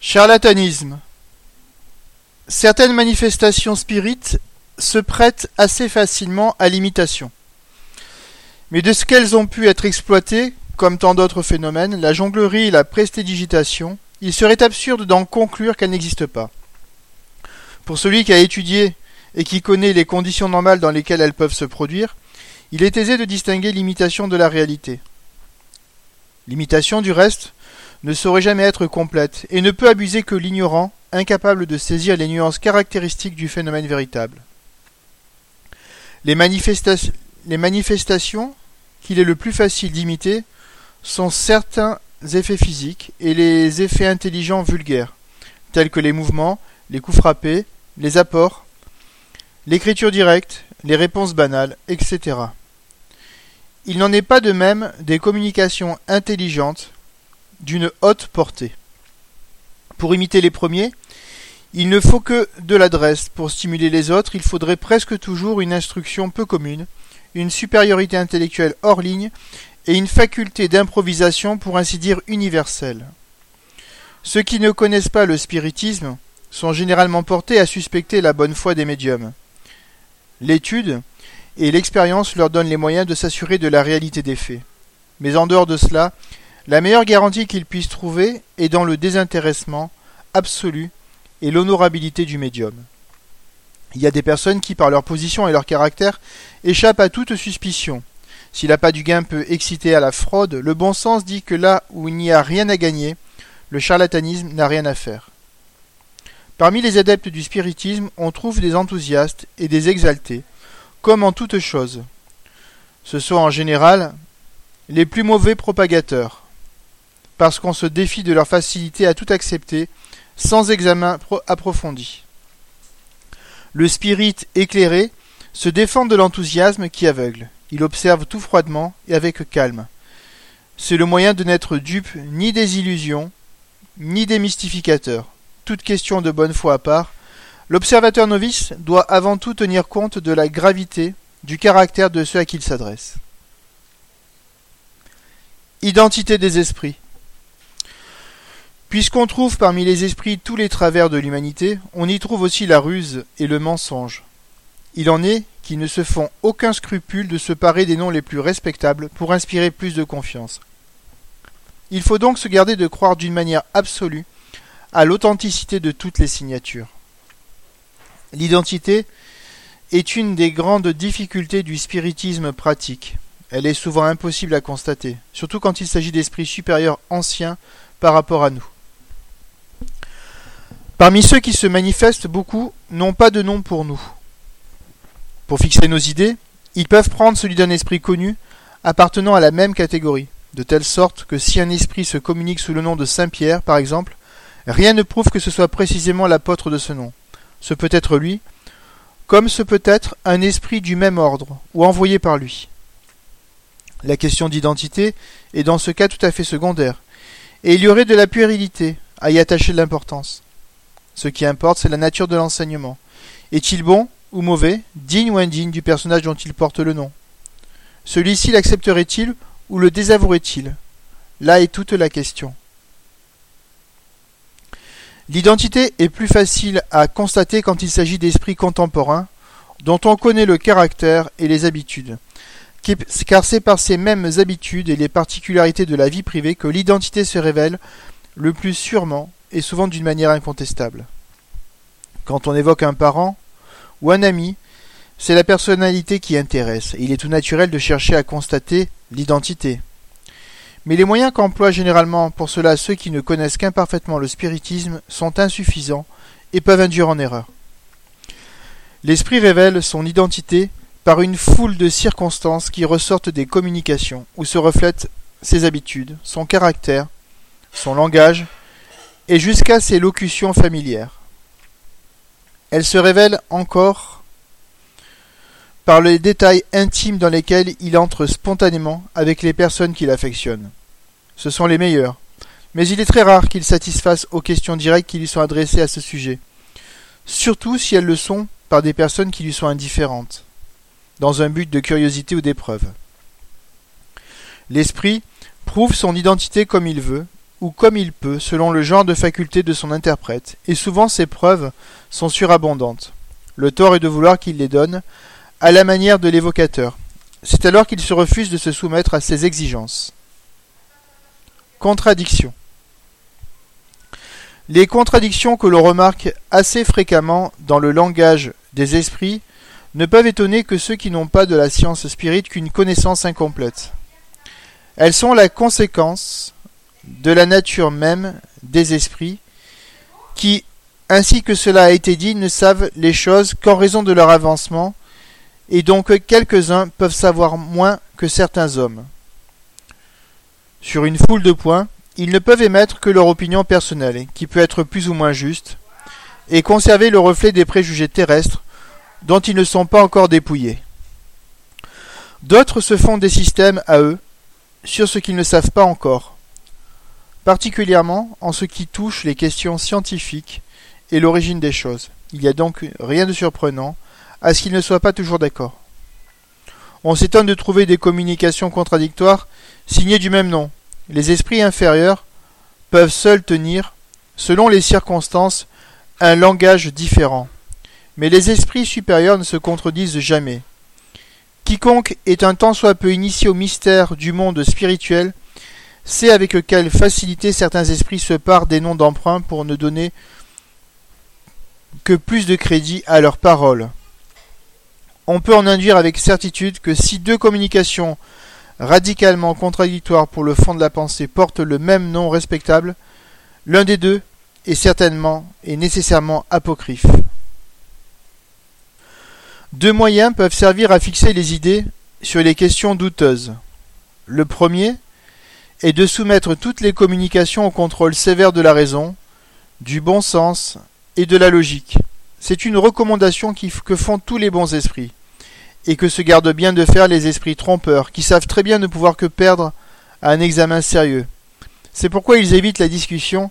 Charlatanisme. Certaines manifestations spirites se prêtent assez facilement à l'imitation. Mais de ce qu'elles ont pu être exploitées, comme tant d'autres phénomènes, la jonglerie et la prestidigitation, il serait absurde d'en conclure qu'elles n'existent pas. Pour celui qui a étudié et qui connaît les conditions normales dans lesquelles elles peuvent se produire, il est aisé de distinguer l'imitation de la réalité. L'imitation, du reste, ne saurait jamais être complète, et ne peut abuser que l'ignorant, incapable de saisir les nuances caractéristiques du phénomène véritable. Les, manifestations qu'il est le plus facile d'imiter sont certains effets physiques et les effets intelligents vulgaires, tels que les mouvements, les coups frappés, les apports, l'écriture directe, les réponses banales, etc. Il n'en est pas de même des communications intelligentes d'une haute portée. Pour imiter les premiers, il ne faut que de l'adresse. Pour stimuler les autres, il faudrait presque toujours une instruction peu commune, une supériorité intellectuelle hors ligne et une faculté d'improvisation pour ainsi dire universelle. Ceux qui ne connaissent pas le spiritisme sont généralement portés à suspecter la bonne foi des médiums. L'étude et l'expérience leur donnent les moyens de s'assurer de la réalité des faits. Mais en dehors de cela, la meilleure garantie qu'ils puissent trouver est dans le désintéressement absolu et l'honorabilité du médium. Il y a des personnes qui, par leur position et leur caractère, échappent à toute suspicion. Si l'appât du gain peut exciter à la fraude, le bon sens dit que là où il n'y a rien à gagner, le charlatanisme n'a rien à faire. Parmi les adeptes du spiritisme, on trouve des enthousiastes et des exaltés, comme en toute chose. Ce sont en général les plus mauvais propagateurs, parce qu'on se défie de leur facilité à tout accepter sans examen approfondi. Le spirit éclairé se défend de l'enthousiasme qui aveugle. Il observe tout froidement et avec calme. C'est le moyen de n'être dupe ni des illusions, ni des mystificateurs. Toute question de bonne foi à part, l'observateur novice doit avant tout tenir compte de la gravité du caractère de ceux à qui il s'adresse. Identité des esprits. Puisqu'on trouve parmi les esprits tous les travers de l'humanité, on y trouve aussi la ruse et le mensonge. Il en est qui ne se font aucun scrupule de se parer des noms les plus respectables pour inspirer plus de confiance. Il faut donc se garder de croire d'une manière absolue à l'authenticité de toutes les signatures. L'identité est une des grandes difficultés du spiritisme pratique. Elle est souvent impossible à constater, surtout quand il s'agit d'esprits supérieurs anciens par rapport à nous. Parmi ceux qui se manifestent, beaucoup n'ont pas de nom pour nous. Pour fixer nos idées, ils peuvent prendre celui d'un esprit connu appartenant à la même catégorie, de telle sorte que si un esprit se communique sous le nom de Saint Pierre, par exemple, rien ne prouve que ce soit précisément l'apôtre de ce nom. Ce peut être lui, comme ce peut être un esprit du même ordre, ou envoyé par lui. La question d'identité est dans ce cas tout à fait secondaire, et il y aurait de la puérilité à y attacher de l'importance. Ce qui importe, c'est la nature de l'enseignement. Est-il bon ou mauvais, digne ou indigne du personnage dont il porte le nom? Celui-ci l'accepterait-il ou le désavouerait-il? Là est toute la question. L'identité est plus facile à constater quand il s'agit d'esprits contemporains, dont on connaît le caractère et les habitudes, car c'est par ces mêmes habitudes et les particularités de la vie privée que l'identité se révèle le plus sûrement et souvent d'une manière incontestable. Quand on évoque un parent ou un ami, c'est la personnalité qui intéresse, et il est tout naturel de chercher à constater l'identité. Mais les moyens qu'emploient généralement pour cela ceux qui ne connaissent qu'imparfaitement le spiritisme sont insuffisants et peuvent induire en erreur. L'esprit révèle son identité par une foule de circonstances qui ressortent des communications, où se reflètent ses habitudes, son caractère, son langage, et jusqu'à ses locutions familières. Elle se révèle encore par les détails intimes dans lesquels il entre spontanément avec les personnes qu'il affectionne. Ce sont les meilleurs, mais il est très rare qu'il satisfasse aux questions directes qui lui sont adressées à ce sujet, surtout si elles le sont par des personnes qui lui sont indifférentes, dans un but de curiosité ou d'épreuve. L'esprit prouve son identité comme il veut, ou comme il peut, selon le genre de faculté de son interprète, et souvent ces preuves sont surabondantes. Le tort est de vouloir qu'il les donne, à la manière de l'évocateur. C'est alors qu'il se refuse de se soumettre à ses exigences. Contradiction. Les contradictions que l'on remarque assez fréquemment dans le langage des esprits ne peuvent étonner que ceux qui n'ont pas de la science spirite qu'une connaissance incomplète. Elles sont la conséquence de la nature même des esprits, qui, ainsi que cela a été dit, ne savent les choses qu'en raison de leur avancement, et donc quelques-uns peuvent savoir moins que certains hommes. Sur une foule de points, ils ne peuvent émettre que leur opinion personnelle, qui peut être plus ou moins juste, et conserver le reflet des préjugés terrestres dont ils ne sont pas encore dépouillés. D'autres se font des systèmes à eux sur ce qu'ils ne savent pas encore, particulièrement en ce qui touche les questions scientifiques et l'origine des choses. Il n'y a donc rien de surprenant à ce qu'ils ne soient pas toujours d'accord. On s'étonne de trouver des communications contradictoires signées du même nom. Les esprits inférieurs peuvent seuls tenir, selon les circonstances, un langage différent. Mais les esprits supérieurs ne se contredisent jamais. Quiconque est un tant soit peu initié au mystère du monde spirituel sait avec quelle facilité certains esprits se parent des noms d'emprunt pour ne donner que plus de crédit à leurs paroles. On peut en induire avec certitude que si deux communications radicalement contradictoires pour le fond de la pensée portent le même nom respectable, l'un des deux est certainement et nécessairement apocryphe. Deux moyens peuvent servir à fixer les idées sur les questions douteuses. Le premier est de soumettre toutes les communications au contrôle sévère de la raison, du bon sens et de la logique. C'est une recommandation que font tous les bons esprits, et que se gardent bien de faire les esprits trompeurs, qui savent très bien ne pouvoir que perdre à un examen sérieux. C'est pourquoi ils évitent la discussion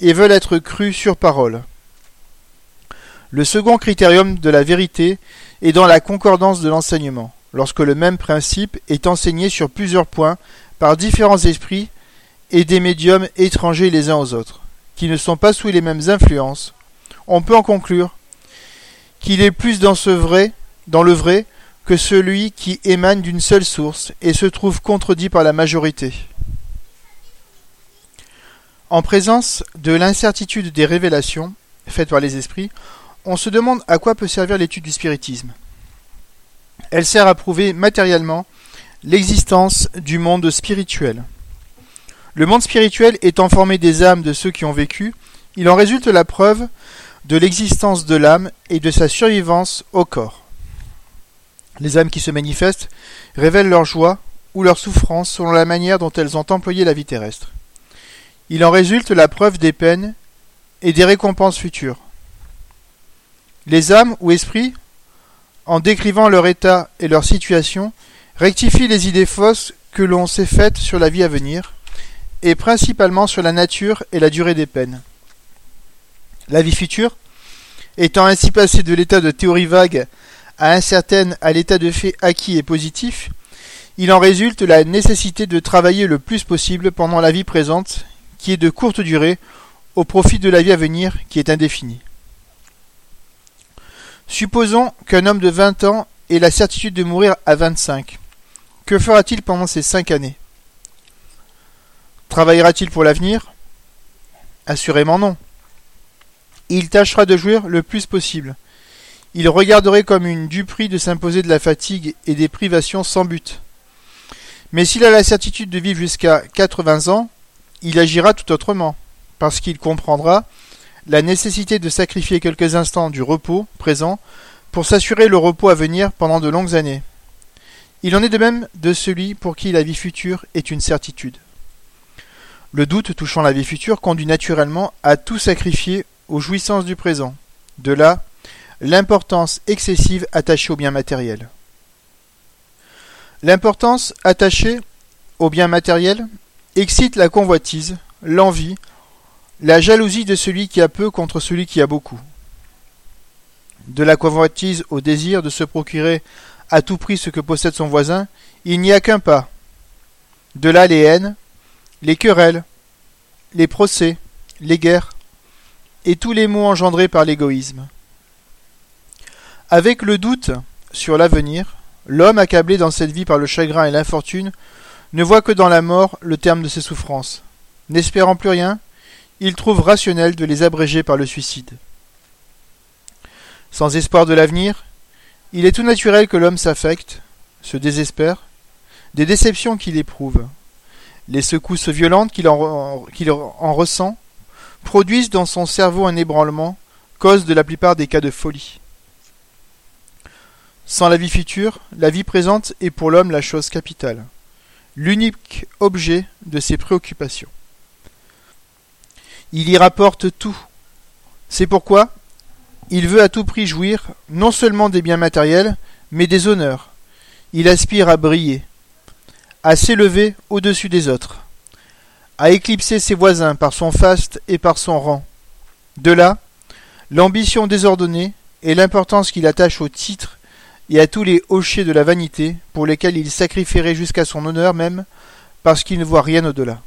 et veulent être crus sur parole. Le second critérium de la vérité est dans la concordance de l'enseignement, lorsque le même principe est enseigné sur plusieurs points par différents esprits et des médiums étrangers les uns aux autres, qui ne sont pas sous les mêmes influences, on peut en conclure qu'il est plus dans ce vrai, dans le vrai, que celui qui émane d'une seule source et se trouve contredit par la majorité. En présence de l'incertitude des révélations faites par les esprits, on se demande à quoi peut servir l'étude du spiritisme. Elle sert à prouver matériellement l'existence du monde spirituel. Le monde spirituel étant formé des âmes de ceux qui ont vécu, il en résulte la preuve de l'existence de l'âme et de sa survivance au corps. Les âmes qui se manifestent révèlent leur joie ou leur souffrance selon la manière dont elles ont employé la vie terrestre. Il en résulte la preuve des peines et des récompenses futures. Les âmes ou esprits, en décrivant leur état et leur situation, rectifient les idées fausses que l'on s'est faites sur la vie à venir, et principalement sur la nature et la durée des peines. La vie future, étant ainsi passée de l'état de théorie vague à incertaine à l'état de fait acquis et positif, il en résulte la nécessité de travailler le plus possible pendant la vie présente, qui est de courte durée, au profit de la vie à venir, qui est indéfinie. Supposons qu'un homme de 20 ans ait la certitude de mourir à 25. Que fera-t-il pendant ces cinq années? Travaillera-t-il pour l'avenir? Assurément non. Il tâchera de jouir le plus possible. Il regarderait comme une duperie de s'imposer de la fatigue et des privations sans but. Mais s'il a la certitude de vivre jusqu'à 80 ans, il agira tout autrement, parce qu'il comprendra la nécessité de sacrifier quelques instants du repos présent pour s'assurer le repos à venir pendant de longues années. Il en est de même de celui pour qui la vie future est une certitude. Le doute touchant la vie future conduit naturellement à tout sacrifier aux jouissances du présent. De là, l'importance excessive attachée au bien matériel. L'importance attachée au bien matériel excite la convoitise, l'envie, la jalousie de celui qui a peu contre celui qui a beaucoup. De la convoitise au désir de se procurer à tout prix ce que possède son voisin, il n'y a qu'un pas. De là les haines, les querelles, les procès, les guerres, et tous les maux engendrés par l'égoïsme. Avec le doute sur l'avenir, l'homme accablé dans cette vie par le chagrin et l'infortune ne voit que dans la mort le terme de ses souffrances. N'espérant plus rien, il trouve rationnel de les abréger par le suicide. Sans espoir de l'avenir, il est tout naturel que l'homme s'affecte, se désespère, des déceptions qu'il éprouve. Les secousses violentes qu'il en, en, ressent produisent dans son cerveau un ébranlement, cause de la plupart des cas de folie. Sans la vie future, la vie présente est pour l'homme la chose capitale, l'unique objet de ses préoccupations. Il y rapporte tout. C'est pourquoi il veut à tout prix jouir non seulement des biens matériels, mais des honneurs. Il aspire à briller, à s'élever au-dessus des autres, à éclipser ses voisins par son faste et par son rang. De là, l'ambition désordonnée et l'importance qu'il attache au titre et à tous les hochets de la vanité pour lesquels il sacrifierait jusqu'à son honneur même parce qu'il ne voit rien au-delà.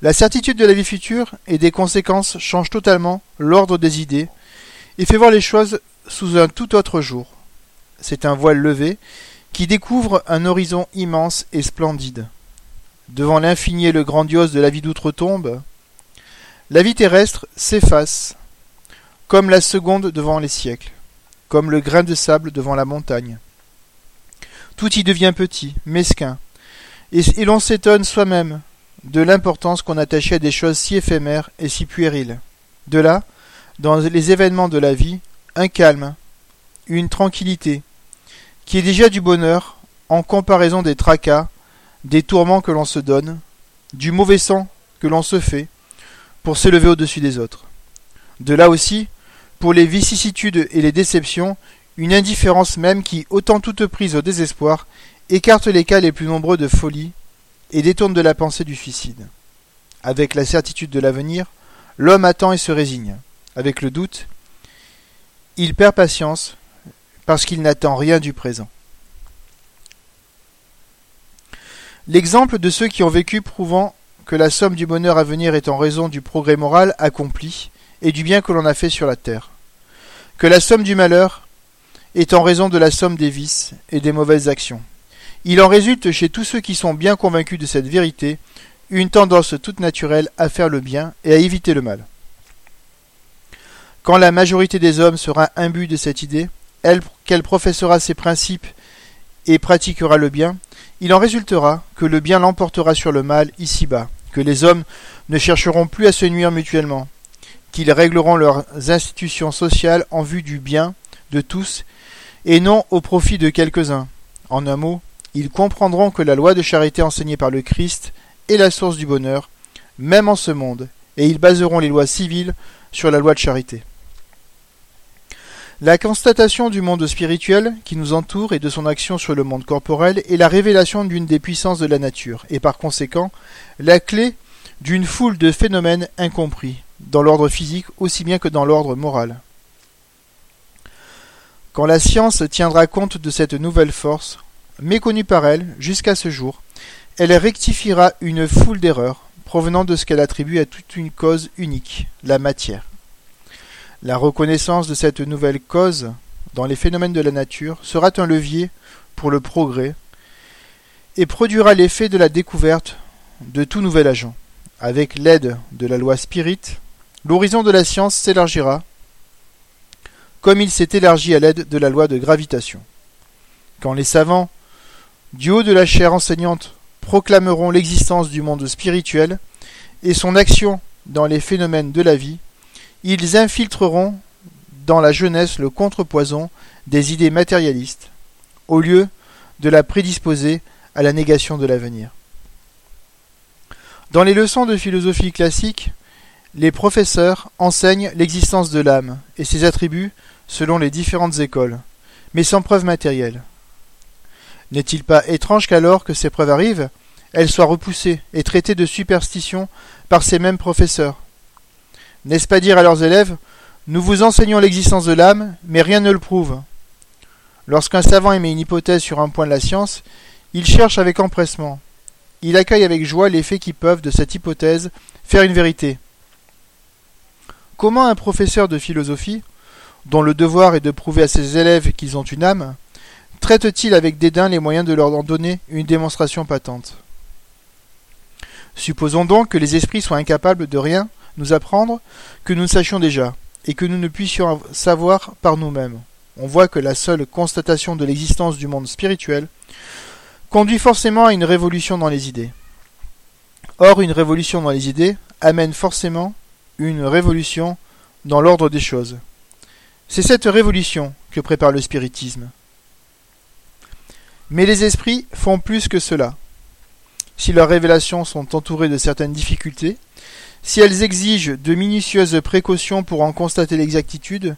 La certitude de la vie future et des conséquences change totalement l'ordre des idées et fait voir les choses sous un tout autre jour. C'est un voile levé qui découvre un horizon immense et splendide. Devant l'infini et le grandiose de la vie d'outre-tombe, la vie terrestre s'efface, comme la seconde devant les siècles, comme le grain de sable devant la montagne. Tout y devient petit, mesquin, et, et l'on s'étonne soi-même de l'importance qu'on attachait à des choses si éphémères et si puériles. De là, dans les événements de la vie, un calme, une tranquillité, qui est déjà du bonheur en comparaison des tracas, des tourments que l'on se donne, du mauvais sang que l'on se fait, pour s'élever au-dessus des autres. De là aussi, pour les vicissitudes et les déceptions, une indifférence même qui, autant toute prise au désespoir, écarte les cas les plus nombreux de folie et détourne de la pensée du suicide. Avec la certitude de l'avenir, l'homme attend et se résigne. Avec le doute, il perd patience parce qu'il n'attend rien du présent. L'exemple de ceux qui ont vécu prouvant que la somme du bonheur à venir est en raison du progrès moral accompli et du bien que l'on a fait sur la terre, que la somme du malheur est en raison de la somme des vices et des mauvaises actions. Il en résulte chez tous ceux qui sont bien convaincus de cette vérité une tendance toute naturelle à faire le bien et à éviter le mal. Quand la majorité des hommes sera imbue de cette idée, elle qu'elle professera ses principes et pratiquera le bien, il en résultera que le bien l'emportera sur le mal ici-bas, que les hommes ne chercheront plus à se nuire mutuellement, qu'ils régleront leurs institutions sociales en vue du bien de tous et non au profit de quelques-uns. En un mot, ils comprendront que la loi de charité enseignée par le Christ est la source du bonheur, même en ce monde, et ils baseront les lois civiles sur la loi de charité. La constatation du monde spirituel qui nous entoure et de son action sur le monde corporel est la révélation d'une des puissances de la nature, et par conséquent la clé d'une foule de phénomènes incompris, dans l'ordre physique aussi bien que dans l'ordre moral. Quand la science tiendra compte de cette nouvelle force, méconnue par elle jusqu'à ce jour, elle rectifiera une foule d'erreurs provenant de ce qu'elle attribue à toute une cause unique, la matière. La reconnaissance de cette nouvelle cause dans les phénomènes de la nature sera un levier pour le progrès et produira l'effet de la découverte de tout nouvel agent. Avec l'aide de la loi spirit, l'horizon de la science s'élargira comme il s'est élargi à l'aide de la loi de gravitation. Quand les savants, du haut de la chair enseignante, proclameront l'existence du monde spirituel et son action dans les phénomènes de la vie, ils infiltreront dans la jeunesse le contrepoison des idées matérialistes, au lieu de la prédisposer à la négation de l'avenir. Dans les leçons de philosophie classique, les professeurs enseignent l'existence de l'âme et ses attributs selon les différentes écoles, mais sans preuve matérielle. N'est-il pas étrange qu'alors que ces preuves arrivent, elles soient repoussées et traitées de superstition par ces mêmes professeurs? N'est-ce pas dire à leurs élèves Nous vous enseignons l'existence de l'âme, mais rien ne le prouve. Lorsqu'un savant émet une hypothèse sur un point de la science, il cherche avec empressement il accueille avec joie les faits qui peuvent, de cette hypothèse, faire une vérité. Comment un professeur de philosophie, dont le devoir est de prouver à ses élèves qu'ils ont une âme, traite-t-il avec dédain les moyens de leur en donner une démonstration patente? Supposons donc que les esprits soient incapables de rien nous apprendre que nous ne sachions déjà, et que nous ne puissions savoir par nous-mêmes. On voit que la seule constatation de l'existence du monde spirituel conduit forcément à une révolution dans les idées. Or, une révolution dans les idées amène forcément une révolution dans l'ordre des choses. C'est cette révolution que prépare le spiritisme. Mais les esprits font plus que cela. Si leurs révélations sont entourées de certaines difficultés, si elles exigent de minutieuses précautions pour en constater l'exactitude,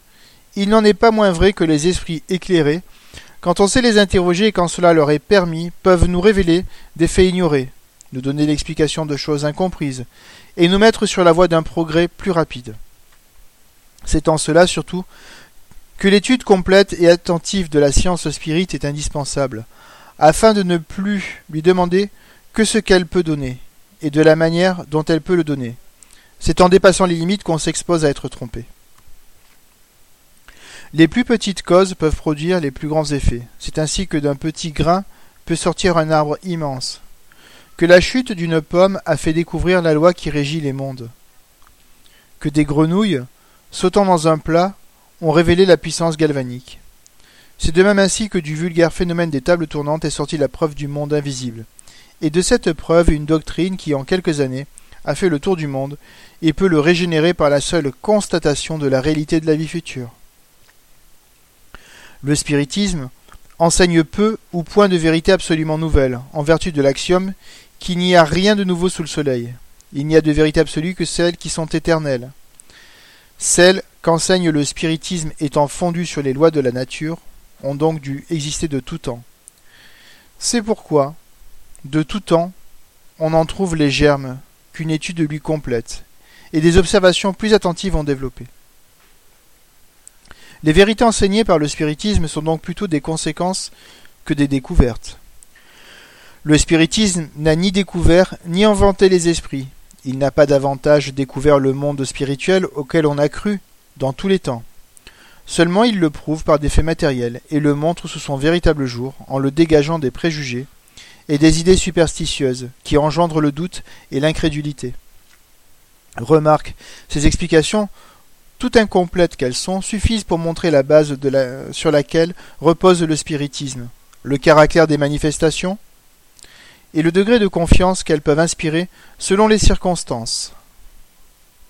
il n'en est pas moins vrai que les esprits éclairés, quand on sait les interroger et quand cela leur est permis, peuvent nous révéler des faits ignorés, nous donner l'explication de choses incomprises, et nous mettre sur la voie d'un progrès plus rapide. C'est en cela surtout que l'étude complète et attentive de la science spirite est indispensable, afin de ne plus lui demander que ce qu'elle peut donner, et de la manière dont elle peut le donner. C'est en dépassant les limites qu'on s'expose à être trompé. Les plus petites causes peuvent produire les plus grands effets. C'est ainsi que d'un petit grain peut sortir un arbre immense, que la chute d'une pomme a fait découvrir la loi qui régit les mondes, que des grenouilles, sautant dans un plat, ont révélé la puissance galvanique. C'est de même ainsi que du vulgaire phénomène des tables tournantes est sortie la preuve du monde invisible, et de cette preuve une doctrine qui en quelques années a fait le tour du monde et peut le régénérer par la seule constatation de la réalité de la vie future. Le spiritisme enseigne peu ou point de vérité absolument nouvelle, en vertu de l'axiome qu'il n'y a rien de nouveau sous le soleil. Il n'y a de vérité absolue que celles qui sont éternelles. Celles qu'enseigne le spiritisme étant fondues sur les lois de la nature, ont donc dû exister de tout temps. C'est pourquoi, de tout temps, on en trouve les germes qu'une étude lui complète, et des observations plus attentives ont développé. Les vérités enseignées par le spiritisme sont donc plutôt des conséquences que des découvertes. Le spiritisme n'a ni découvert ni inventé les esprits. Il n'a pas davantage découvert le monde spirituel auquel on a cru dans tous les temps. Seulement il le prouve par des faits matériels et le montre sous son véritable jour en le dégageant des préjugés et des idées superstitieuses qui engendrent le doute et l'incrédulité. Remarque, ces explications, tout incomplètes qu'elles sont, suffisent pour montrer la base sur laquelle repose le spiritisme, le caractère des manifestations et le degré de confiance qu'elles peuvent inspirer selon les circonstances.